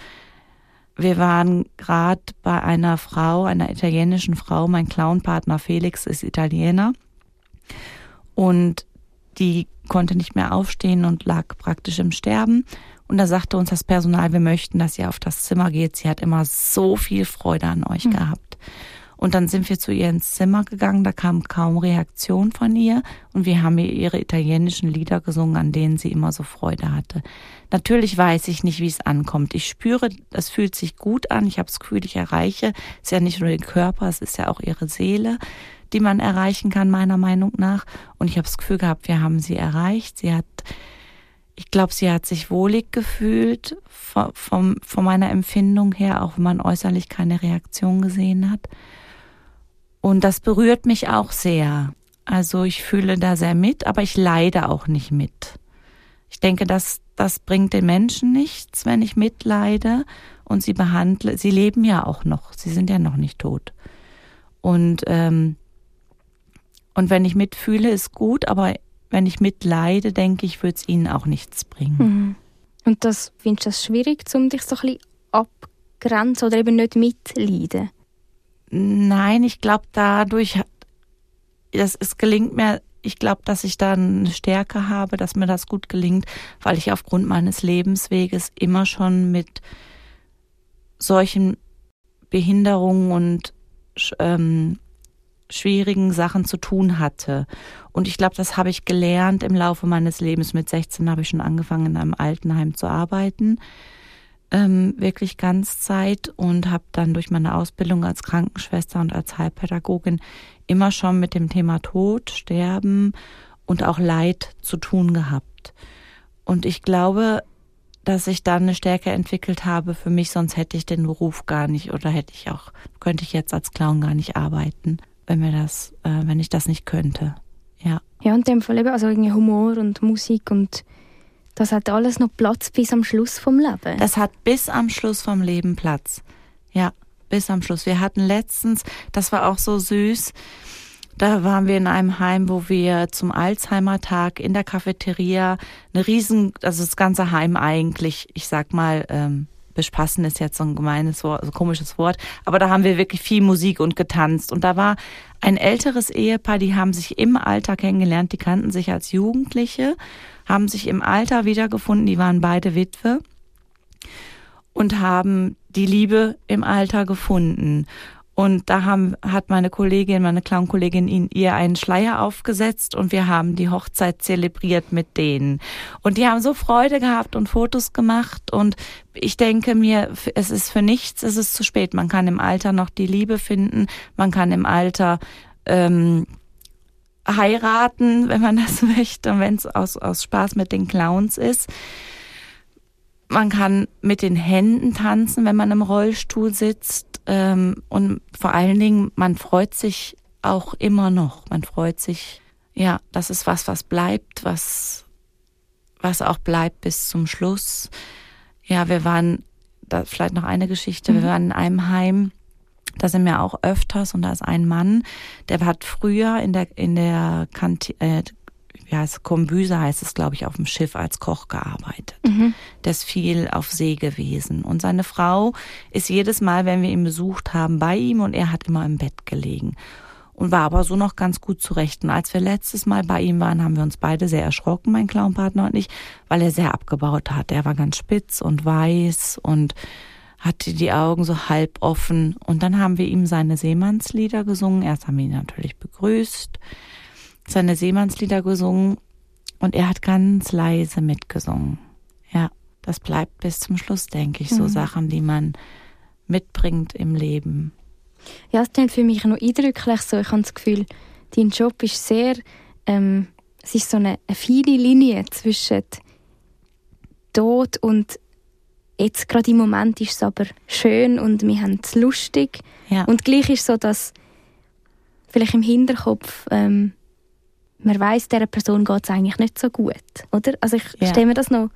Wir waren gerade bei einer Frau, einer italienischen Frau, mein Clownpartner Felix ist Italiener und die konnte nicht mehr aufstehen und lag praktisch im Sterben. Und da sagte uns das Personal, wir möchten, dass ihr auf das Zimmer geht. Sie hat immer so viel Freude an euch mhm. gehabt. Und dann sind wir zu ihr ins Zimmer gegangen, da kam kaum Reaktion von ihr und wir haben ihr ihre italienischen Lieder gesungen, an denen sie immer so Freude hatte. Natürlich weiß ich nicht, wie es ankommt. Ich spüre, es fühlt sich gut an, ich habe das Gefühl, ich erreiche, es ist ja nicht nur der Körper, es ist ja auch ihre Seele, die man erreichen kann, meiner Meinung nach. Und ich habe das Gefühl gehabt, wir haben sie erreicht. Sie hat ich glaube, sie hat sich wohlig gefühlt vom, vom, von meiner Empfindung her, auch wenn man äußerlich keine Reaktion gesehen hat. Und das berührt mich auch sehr. Also ich fühle da sehr mit, aber ich leide auch nicht mit. Ich denke, dass das bringt den Menschen nichts, wenn ich mitleide und sie behandle. Sie leben ja auch noch, sie sind ja noch nicht tot. Und ähm, und wenn ich mitfühle, ist gut, aber wenn ich mitleide, denke ich, würde es ihnen auch nichts bringen. Mhm. Und das findest du das schwierig, um dich so ein bisschen abgrenzen oder eben nicht mitleiden? Nein, ich glaube dadurch, das, es gelingt mir, ich glaube, dass ich da eine Stärke habe, dass mir das gut gelingt, weil ich aufgrund meines Lebensweges immer schon mit solchen Behinderungen und ähm, schwierigen Sachen zu tun hatte. Und ich glaube, das habe ich gelernt im Laufe meines Lebens. Mit 16 habe ich schon angefangen, in einem Altenheim zu arbeiten ähm, wirklich Ganzzeit und habe dann durch meine Ausbildung als Krankenschwester und als Heilpädagogin immer schon mit dem Thema Tod, Sterben und auch Leid zu tun gehabt. Und ich glaube, dass ich dann eine Stärke entwickelt habe für mich, sonst hätte ich den Beruf gar nicht oder hätte ich auch, könnte ich jetzt als Clown gar nicht arbeiten, wenn mir das, äh, wenn ich das nicht könnte. Ja. Ja, und in dem Fall eben, also irgendwie Humor und Musik und das hat alles noch Platz bis am Schluss vom Leben. Das hat bis am Schluss vom Leben Platz. Ja, bis am Schluss. Wir hatten letztens, das war auch so süß, da waren wir in einem Heim, wo wir zum Alzheimer-Tag in der Cafeteria eine riesen, also das ganze Heim eigentlich, ich sag mal, ähm, bespassen ist jetzt so ein gemeines Wort, so ein komisches Wort, aber da haben wir wirklich viel Musik und getanzt. Und da war ein älteres Ehepaar, die haben sich im Alter kennengelernt, die kannten sich als Jugendliche haben sich im Alter wiedergefunden, die waren beide Witwe und haben die Liebe im Alter gefunden. Und da haben, hat meine Kollegin, meine Clown-Kollegin ihn, ihr einen Schleier aufgesetzt und wir haben die Hochzeit zelebriert mit denen. Und die haben so Freude gehabt und Fotos gemacht und ich denke mir, es ist für nichts, es ist zu spät. Man kann im Alter noch die Liebe finden, man kann im Alter ähm, heiraten, wenn man das möchte, und wenn es aus, aus Spaß mit den Clowns ist. Man kann mit den Händen tanzen, wenn man im Rollstuhl sitzt. Ähm, und vor allen Dingen, man freut sich auch immer noch. Man freut sich ja, das ist was, was bleibt, was, was auch bleibt bis zum Schluss. Ja, wir waren, da vielleicht noch eine Geschichte, mhm. wir waren in einem Heim, da sind wir auch öfters und da ist ein Mann, der hat früher in der, in der Kantine, äh, heißt Kombüse heißt es, glaube ich, auf dem Schiff als Koch gearbeitet. Mhm. Der ist viel auf See gewesen. Und seine Frau ist jedes Mal, wenn wir ihn besucht haben, bei ihm und er hat immer im Bett gelegen und war aber so noch ganz gut zurecht. Und als wir letztes Mal bei ihm waren, haben wir uns beide sehr erschrocken, mein Clownpartner und ich, weil er sehr abgebaut hat. Er war ganz spitz und weiß und hatte die Augen so halb offen. Und dann haben wir ihm seine Seemannslieder gesungen. Erst haben wir ihn natürlich begrüßt, seine Seemannslieder gesungen und er hat ganz leise mitgesungen. Ja, das bleibt bis zum Schluss, denke ich, so mhm. Sachen, die man mitbringt im Leben. Ja, es klingt für mich noch eindrücklich so. Ich habe das Gefühl, dein Job ist sehr, ähm, es ist so eine, eine feine Linie zwischen Tod und jetzt gerade im Moment ist es aber schön und wir haben es lustig. Ja. Und gleich ist es so, dass vielleicht im Hinterkopf ähm, man weiß, dieser Person geht es eigentlich nicht so gut, oder? Also ich ja. stelle mir das noch,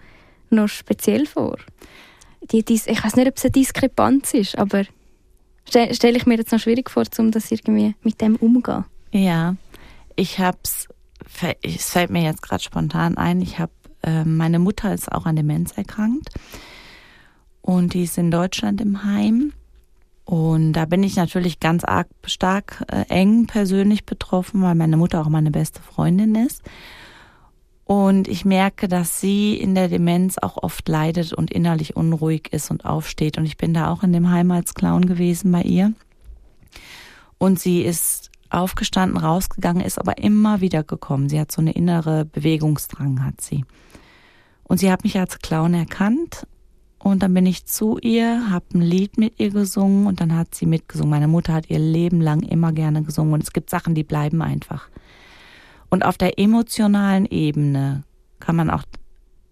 noch speziell vor. Die, die, ich weiß nicht, ob es eine Diskrepanz ist, aber stelle stell ich mir jetzt noch schwierig vor, um das irgendwie mit dem umzugehen. Ja, ich hab's, es fällt mir jetzt gerade spontan ein, ich habe, äh, meine Mutter ist auch an Demenz erkrankt und die ist in Deutschland im Heim. Und da bin ich natürlich ganz arg stark äh, eng persönlich betroffen, weil meine Mutter auch meine beste Freundin ist. Und ich merke, dass sie in der Demenz auch oft leidet und innerlich unruhig ist und aufsteht. Und ich bin da auch in dem Heim als Clown gewesen bei ihr. Und sie ist aufgestanden, rausgegangen, ist aber immer wieder gekommen. Sie hat so eine innere Bewegungsdrang, hat sie. Und sie hat mich als Clown erkannt. Und dann bin ich zu ihr, habe ein Lied mit ihr gesungen und dann hat sie mitgesungen. Meine Mutter hat ihr Leben lang immer gerne gesungen. Und es gibt Sachen, die bleiben einfach. Und auf der emotionalen Ebene kann man auch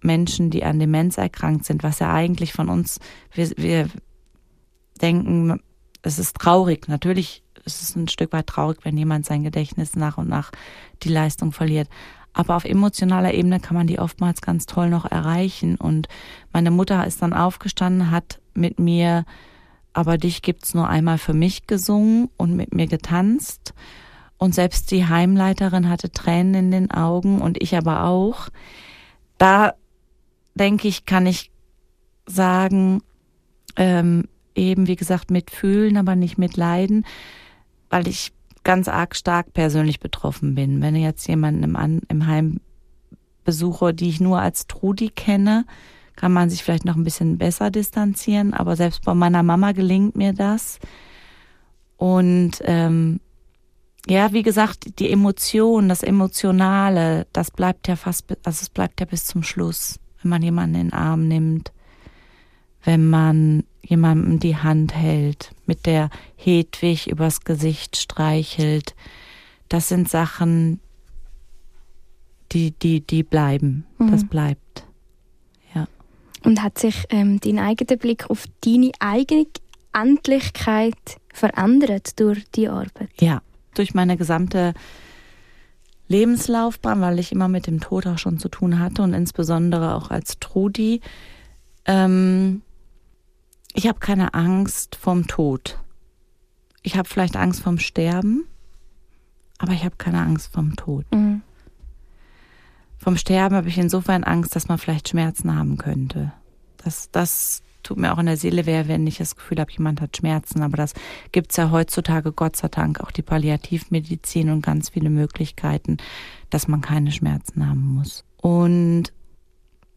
Menschen, die an Demenz erkrankt sind, was ja eigentlich von uns, wir, wir denken, es ist traurig. Natürlich ist es ein Stück weit traurig, wenn jemand sein Gedächtnis nach und nach die Leistung verliert. Aber auf emotionaler Ebene kann man die oftmals ganz toll noch erreichen. Und meine Mutter ist dann aufgestanden, hat mit mir aber dich gibt's nur einmal für mich gesungen und mit mir getanzt. Und selbst die Heimleiterin hatte Tränen in den Augen und ich aber auch. Da denke ich, kann ich sagen, ähm, eben wie gesagt mitfühlen, aber nicht mitleiden, weil ich ganz arg stark persönlich betroffen bin. Wenn ich jetzt jemanden im, im Heim besuche, die ich nur als Trudi kenne, kann man sich vielleicht noch ein bisschen besser distanzieren. Aber selbst bei meiner Mama gelingt mir das. Und ähm, ja, wie gesagt, die Emotion, das Emotionale, das bleibt ja fast, also es bleibt ja bis zum Schluss, wenn man jemanden in den Arm nimmt, wenn man jemandem die Hand hält, mit der Hedwig übers Gesicht streichelt. Das sind Sachen, die, die, die bleiben. Mhm. Das bleibt. Ja. Und hat sich ähm, dein eigener Blick auf deine eigene Endlichkeit verändert durch die Arbeit? Ja, durch meine gesamte Lebenslaufbahn, weil ich immer mit dem Tod auch schon zu tun hatte und insbesondere auch als Trudi. Ähm, ich habe keine Angst vom Tod. Ich habe vielleicht Angst vom Sterben, aber ich habe keine Angst vom Tod. Mhm. Vom Sterben habe ich insofern Angst, dass man vielleicht Schmerzen haben könnte. Das, das tut mir auch in der Seele weh, wenn ich das Gefühl habe, jemand hat Schmerzen. Aber das gibt es ja heutzutage, Gott sei Dank, auch die Palliativmedizin und ganz viele Möglichkeiten, dass man keine Schmerzen haben muss. Und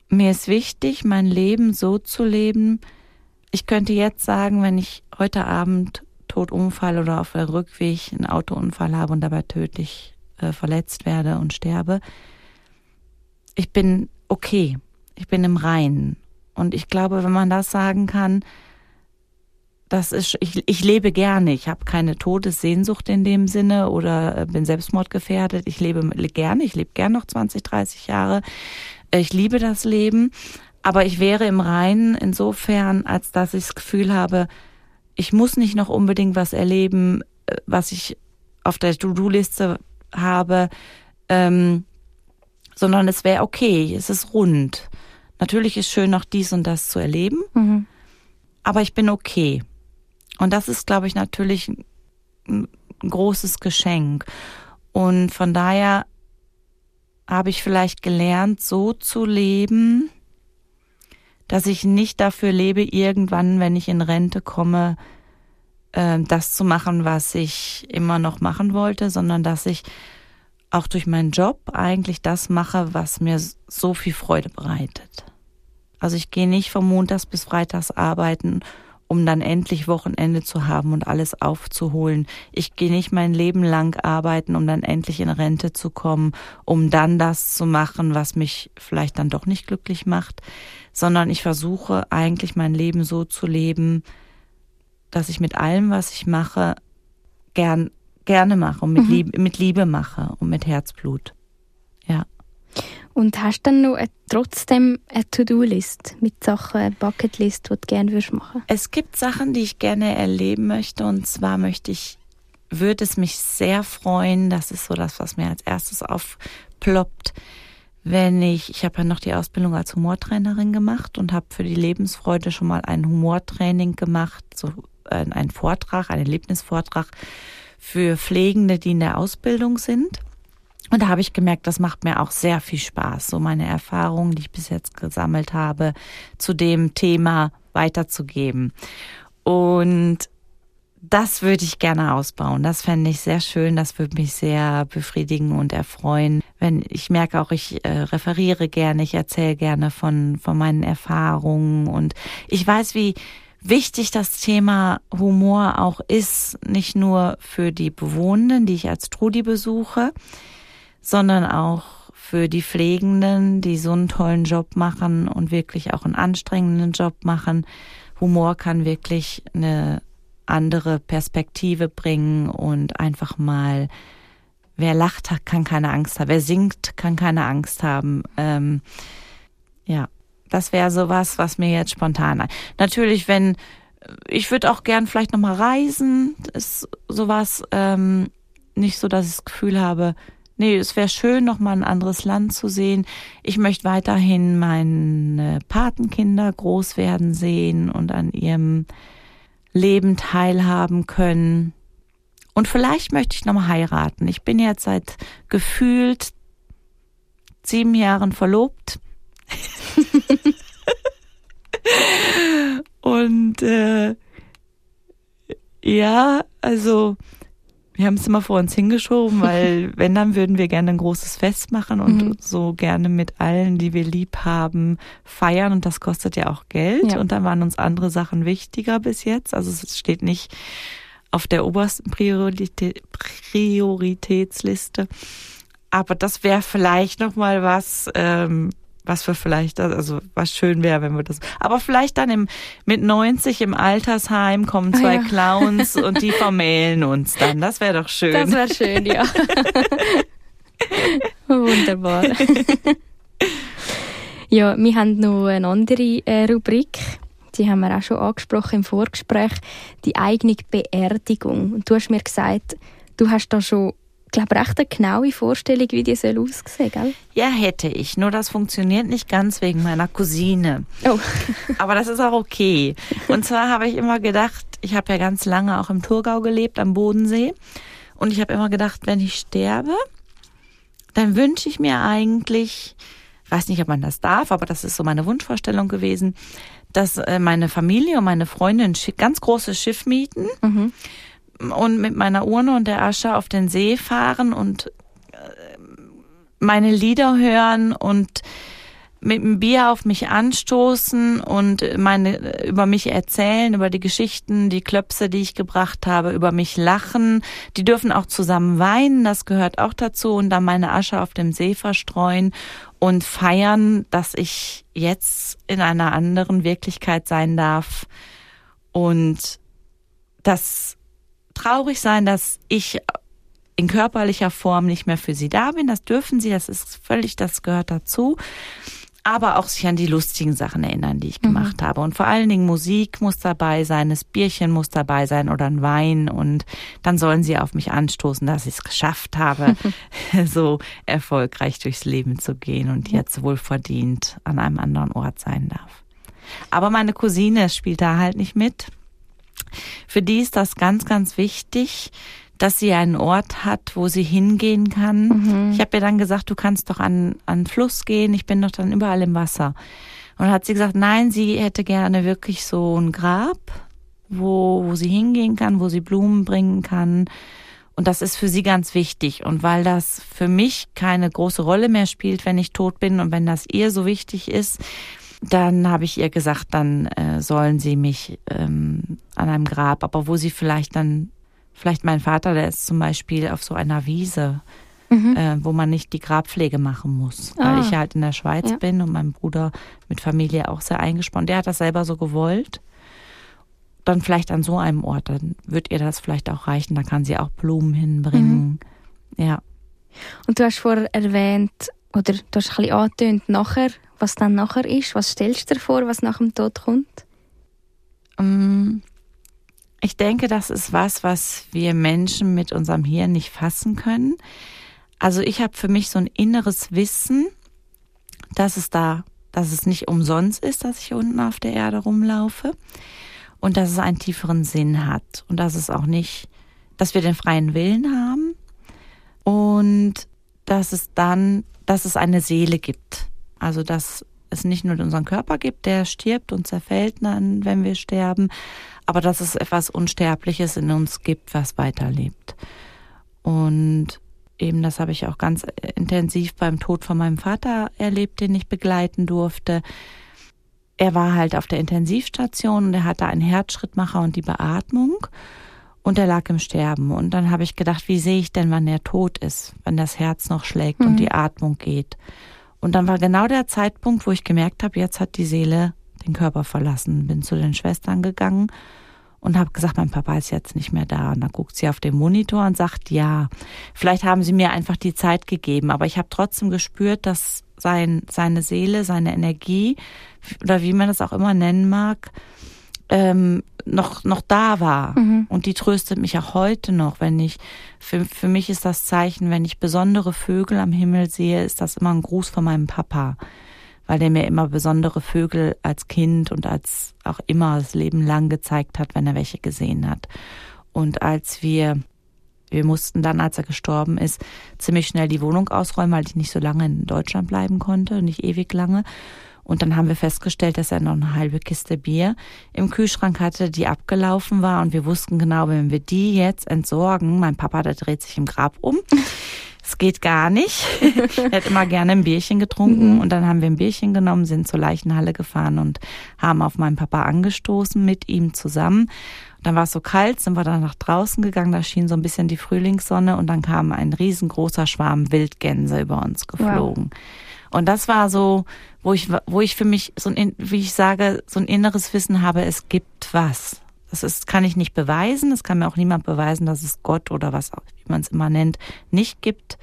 mir ist wichtig, mein Leben so zu leben. Ich könnte jetzt sagen, wenn ich heute Abend tot umfalle oder auf der Rückweg einen Autounfall habe und dabei tödlich äh, verletzt werde und sterbe, ich bin okay. Ich bin im Reinen. Und ich glaube, wenn man das sagen kann, das ist, ich, ich lebe gerne. Ich habe keine Todessehnsucht in dem Sinne oder äh, bin selbstmordgefährdet. Ich lebe gerne. Ich lebe gern noch 20, 30 Jahre. Ich liebe das Leben. Aber ich wäre im Reinen insofern, als dass ich das Gefühl habe, ich muss nicht noch unbedingt was erleben, äh, was ich auf der To-Do-Liste habe, ähm, sondern es wäre okay, es ist rund. Natürlich ist schön, noch dies und das zu erleben, mhm. aber ich bin okay. Und das ist, glaube ich, natürlich ein großes Geschenk. Und von daher habe ich vielleicht gelernt, so zu leben, dass ich nicht dafür lebe, irgendwann, wenn ich in Rente komme, äh, das zu machen, was ich immer noch machen wollte, sondern dass ich auch durch meinen Job eigentlich das mache, was mir so viel Freude bereitet. Also ich gehe nicht von Montags bis Freitags arbeiten, um dann endlich Wochenende zu haben und alles aufzuholen. Ich gehe nicht mein Leben lang arbeiten, um dann endlich in Rente zu kommen, um dann das zu machen, was mich vielleicht dann doch nicht glücklich macht, sondern ich versuche eigentlich mein Leben so zu leben, dass ich mit allem, was ich mache, gern, gerne mache und mit, mhm. Liebe, mit Liebe mache und mit Herzblut. Ja. Und hast du dann noch trotzdem eine To-Do-List mit Sachen, eine Bucketlist, die du gerne würdest machen? Es gibt Sachen, die ich gerne erleben möchte. Und zwar möchte ich, würde es mich sehr freuen, das ist so das, was mir als erstes aufploppt, wenn ich, ich habe ja noch die Ausbildung als Humortrainerin gemacht und habe für die Lebensfreude schon mal ein Humortraining gemacht, so äh, einen Vortrag, einen Erlebnisvortrag für Pflegende, die in der Ausbildung sind. Und da habe ich gemerkt, das macht mir auch sehr viel Spaß, so meine Erfahrungen, die ich bis jetzt gesammelt habe, zu dem Thema weiterzugeben. Und das würde ich gerne ausbauen. Das fände ich sehr schön. Das würde mich sehr befriedigen und erfreuen. Wenn ich merke auch, ich äh, referiere gerne, ich erzähle gerne von, von meinen Erfahrungen und ich weiß, wie wichtig das Thema Humor auch ist, nicht nur für die Bewohnenden, die ich als Trudi besuche, sondern auch für die Pflegenden, die so einen tollen Job machen und wirklich auch einen anstrengenden Job machen. Humor kann wirklich eine andere Perspektive bringen und einfach mal, wer lacht, kann keine Angst haben, wer singt, kann keine Angst haben. Ähm, ja, das wäre sowas, was mir jetzt spontan. Natürlich, wenn ich würde auch gern vielleicht noch mal reisen, ist sowas ähm, nicht so, dass ich das Gefühl habe, nee, es wäre schön, noch mal ein anderes Land zu sehen. Ich möchte weiterhin meine Patenkinder groß werden sehen und an ihrem Leben teilhaben können. Und vielleicht möchte ich noch mal heiraten. Ich bin jetzt seit gefühlt sieben Jahren verlobt. Und äh, ja, also wir haben es immer vor uns hingeschoben, weil wenn, dann würden wir gerne ein großes Fest machen und mhm. so gerne mit allen, die wir lieb haben, feiern. Und das kostet ja auch Geld. Ja. Und dann waren uns andere Sachen wichtiger bis jetzt. Also es steht nicht auf der obersten Priorität, Prioritätsliste. Aber das wäre vielleicht noch mal was, ähm, was wir vielleicht, also was schön wäre, wenn wir das. Aber vielleicht dann im, mit 90 im Altersheim kommen zwei ah, ja. Clowns und die vermählen uns dann. Das wäre doch schön. Das wäre schön, ja. Wunderbar. ja, wir haben noch eine andere äh, Rubrik. Die haben wir auch schon angesprochen im Vorgespräch. Die eigene Beerdigung. Und du hast mir gesagt, du hast da schon glaube, recht eine genaue Vorstellung, wie die soll aussehen, gell? Ja, hätte ich. Nur das funktioniert nicht ganz wegen meiner Cousine. Oh. Aber das ist auch okay. Und zwar habe ich immer gedacht, ich habe ja ganz lange auch im Thurgau gelebt, am Bodensee. Und ich habe immer gedacht, wenn ich sterbe, dann wünsche ich mir eigentlich, weiß nicht, ob man das darf, aber das ist so meine Wunschvorstellung gewesen, dass äh, meine Familie und meine Freunde ein ganz großes Schiff mieten. Mhm und mit meiner Urne und der Asche auf den See fahren und äh, meine Lieder hören und mit dem Bier auf mich anstoßen und meine über mich erzählen, über die Geschichten, die Klöpse, die ich gebracht habe, über mich lachen. Die dürfen auch zusammen weinen, das gehört auch dazu und dann meine Asche auf dem See verstreuen und feiern, dass ich jetzt in einer anderen Wirklichkeit sein darf und das traurig sein, dass ich in körperlicher Form nicht mehr für sie da bin. Das dürfen sie, das ist völlig, das gehört dazu. aber auch sich an die lustigen Sachen erinnern, die ich gemacht mhm. habe. Und vor allen Dingen Musik muss dabei sein, das Bierchen muss dabei sein oder ein Wein. Und dann sollen sie auf mich anstoßen, dass ich es geschafft habe, so erfolgreich durchs Leben zu gehen und jetzt wohlverdient an einem anderen Ort sein darf. Aber meine Cousine spielt da halt nicht mit. Für die ist das ganz, ganz wichtig, dass sie einen Ort hat, wo sie hingehen kann. Mhm. Ich habe ihr dann gesagt, du kannst doch an, an Fluss gehen, ich bin doch dann überall im Wasser. Und hat sie gesagt, nein, sie hätte gerne wirklich so ein Grab, wo, wo sie hingehen kann, wo sie Blumen bringen kann. Und das ist für sie ganz wichtig. Und weil das für mich keine große Rolle mehr spielt, wenn ich tot bin und wenn das ihr so wichtig ist, dann habe ich ihr gesagt, dann äh, sollen sie mich ähm, an einem Grab, aber wo sie vielleicht dann Vielleicht mein Vater, der ist zum Beispiel auf so einer Wiese, mhm. äh, wo man nicht die Grabpflege machen muss, ah. weil ich halt in der Schweiz ja. bin und mein Bruder mit Familie auch sehr eingespannt. Der hat das selber so gewollt. Dann vielleicht an so einem Ort, dann wird ihr das vielleicht auch reichen. Da kann sie auch Blumen hinbringen. Mhm. Ja. Und du hast vorher erwähnt, oder du hast ein bisschen angetönt, nachher, was dann nachher ist. Was stellst du dir vor, was nach dem Tod kommt? Ähm, ich denke, das ist was, was wir Menschen mit unserem Hirn nicht fassen können. Also ich habe für mich so ein inneres Wissen, dass es da, dass es nicht umsonst ist, dass ich unten auf der Erde rumlaufe und dass es einen tieferen Sinn hat und dass es auch nicht, dass wir den freien Willen haben und dass es dann, dass es eine Seele gibt. Also dass es nicht nur unseren Körper gibt, der stirbt und zerfällt dann, wenn wir sterben, aber dass es etwas Unsterbliches in uns gibt, was weiterlebt. Und eben, das habe ich auch ganz intensiv beim Tod von meinem Vater erlebt, den ich begleiten durfte. Er war halt auf der Intensivstation und er hatte einen Herzschrittmacher und die Beatmung und er lag im Sterben. Und dann habe ich gedacht, wie sehe ich denn, wann er tot ist, wenn das Herz noch schlägt mhm. und die Atmung geht. Und dann war genau der Zeitpunkt, wo ich gemerkt habe, jetzt hat die Seele den Körper verlassen. Bin zu den Schwestern gegangen und habe gesagt, mein Papa ist jetzt nicht mehr da. Und dann guckt sie auf den Monitor und sagt, ja, vielleicht haben sie mir einfach die Zeit gegeben, aber ich habe trotzdem gespürt, dass sein, seine Seele, seine Energie oder wie man das auch immer nennen mag, ähm, noch, noch da war. Mhm. Und die tröstet mich auch heute noch, wenn ich, für, für mich ist das Zeichen, wenn ich besondere Vögel am Himmel sehe, ist das immer ein Gruß von meinem Papa weil der mir immer besondere Vögel als Kind und als auch immer das Leben lang gezeigt hat, wenn er welche gesehen hat. Und als wir wir mussten dann, als er gestorben ist, ziemlich schnell die Wohnung ausräumen, weil ich nicht so lange in Deutschland bleiben konnte, nicht ewig lange. Und dann haben wir festgestellt, dass er noch eine halbe Kiste Bier im Kühlschrank hatte, die abgelaufen war. Und wir wussten genau, wenn wir die jetzt entsorgen, mein Papa, der dreht sich im Grab um. Es geht gar nicht. er hat immer gerne ein Bierchen getrunken mhm. und dann haben wir ein Bierchen genommen, sind zur Leichenhalle gefahren und haben auf meinen Papa angestoßen mit ihm zusammen. dann war es so kalt, sind wir dann nach draußen gegangen, da schien so ein bisschen die Frühlingssonne und dann kam ein riesengroßer Schwarm Wildgänse über uns geflogen. Wow. Und das war so, wo ich, wo ich für mich so ein, wie ich sage, so ein inneres Wissen habe, es gibt was. Das ist, kann ich nicht beweisen. Es kann mir auch niemand beweisen, dass es Gott oder was, wie man es immer nennt, nicht gibt.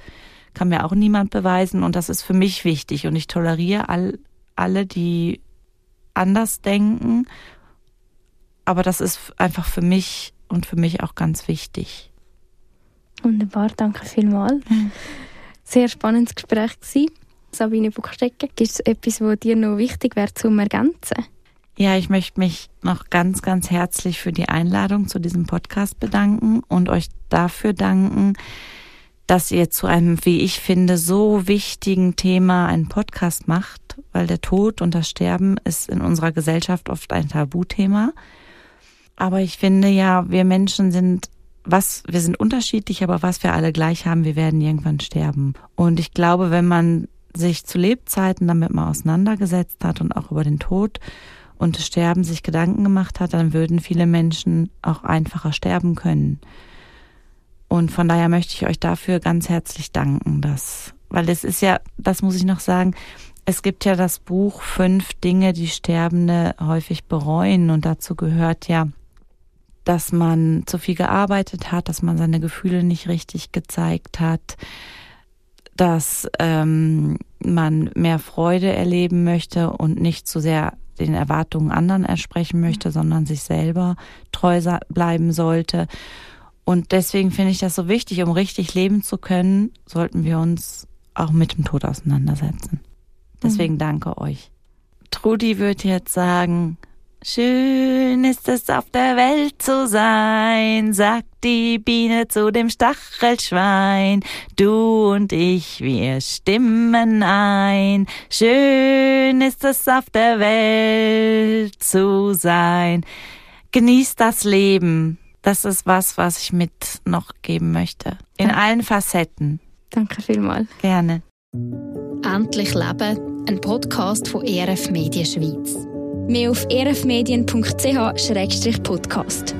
Kann mir auch niemand beweisen. Und das ist für mich wichtig. Und ich toleriere all, alle, die anders denken. Aber das ist einfach für mich und für mich auch ganz wichtig. Wunderbar, danke vielmals. Sehr spannendes Gespräch gewesen. Sabine Buchstecker, gibt es etwas, was dir noch wichtig wäre zum Ergänzen? Ja, ich möchte mich noch ganz, ganz herzlich für die Einladung zu diesem Podcast bedanken und euch dafür danken, dass ihr zu einem, wie ich finde, so wichtigen Thema einen Podcast macht, weil der Tod und das Sterben ist in unserer Gesellschaft oft ein Tabuthema. Aber ich finde ja, wir Menschen sind was, wir sind unterschiedlich, aber was wir alle gleich haben, wir werden irgendwann sterben. Und ich glaube, wenn man sich zu Lebzeiten damit mal auseinandergesetzt hat und auch über den Tod und das Sterben sich Gedanken gemacht hat, dann würden viele Menschen auch einfacher sterben können. Und von daher möchte ich euch dafür ganz herzlich danken, dass, weil es ist ja, das muss ich noch sagen, es gibt ja das Buch Fünf Dinge, die Sterbende häufig bereuen und dazu gehört ja, dass man zu viel gearbeitet hat, dass man seine Gefühle nicht richtig gezeigt hat, dass ähm, man mehr Freude erleben möchte und nicht zu sehr den Erwartungen anderen entsprechen möchte, sondern sich selber treu bleiben sollte. Und deswegen finde ich das so wichtig, um richtig leben zu können, sollten wir uns auch mit dem Tod auseinandersetzen. Deswegen mhm. danke euch. Trudi wird jetzt sagen, Schön ist es auf der Welt zu sein, sagt die Biene zu dem Stachelschwein. Du und ich, wir stimmen ein. Schön ist es auf der Welt zu sein. Genießt das Leben. Das ist was, was ich mit noch geben möchte. In Danke. allen Facetten. Danke vielmals. Gerne. Endlich Leben, ein Podcast von ERF Medien Schweiz. Mehr auf erfmedien.ch-podcast.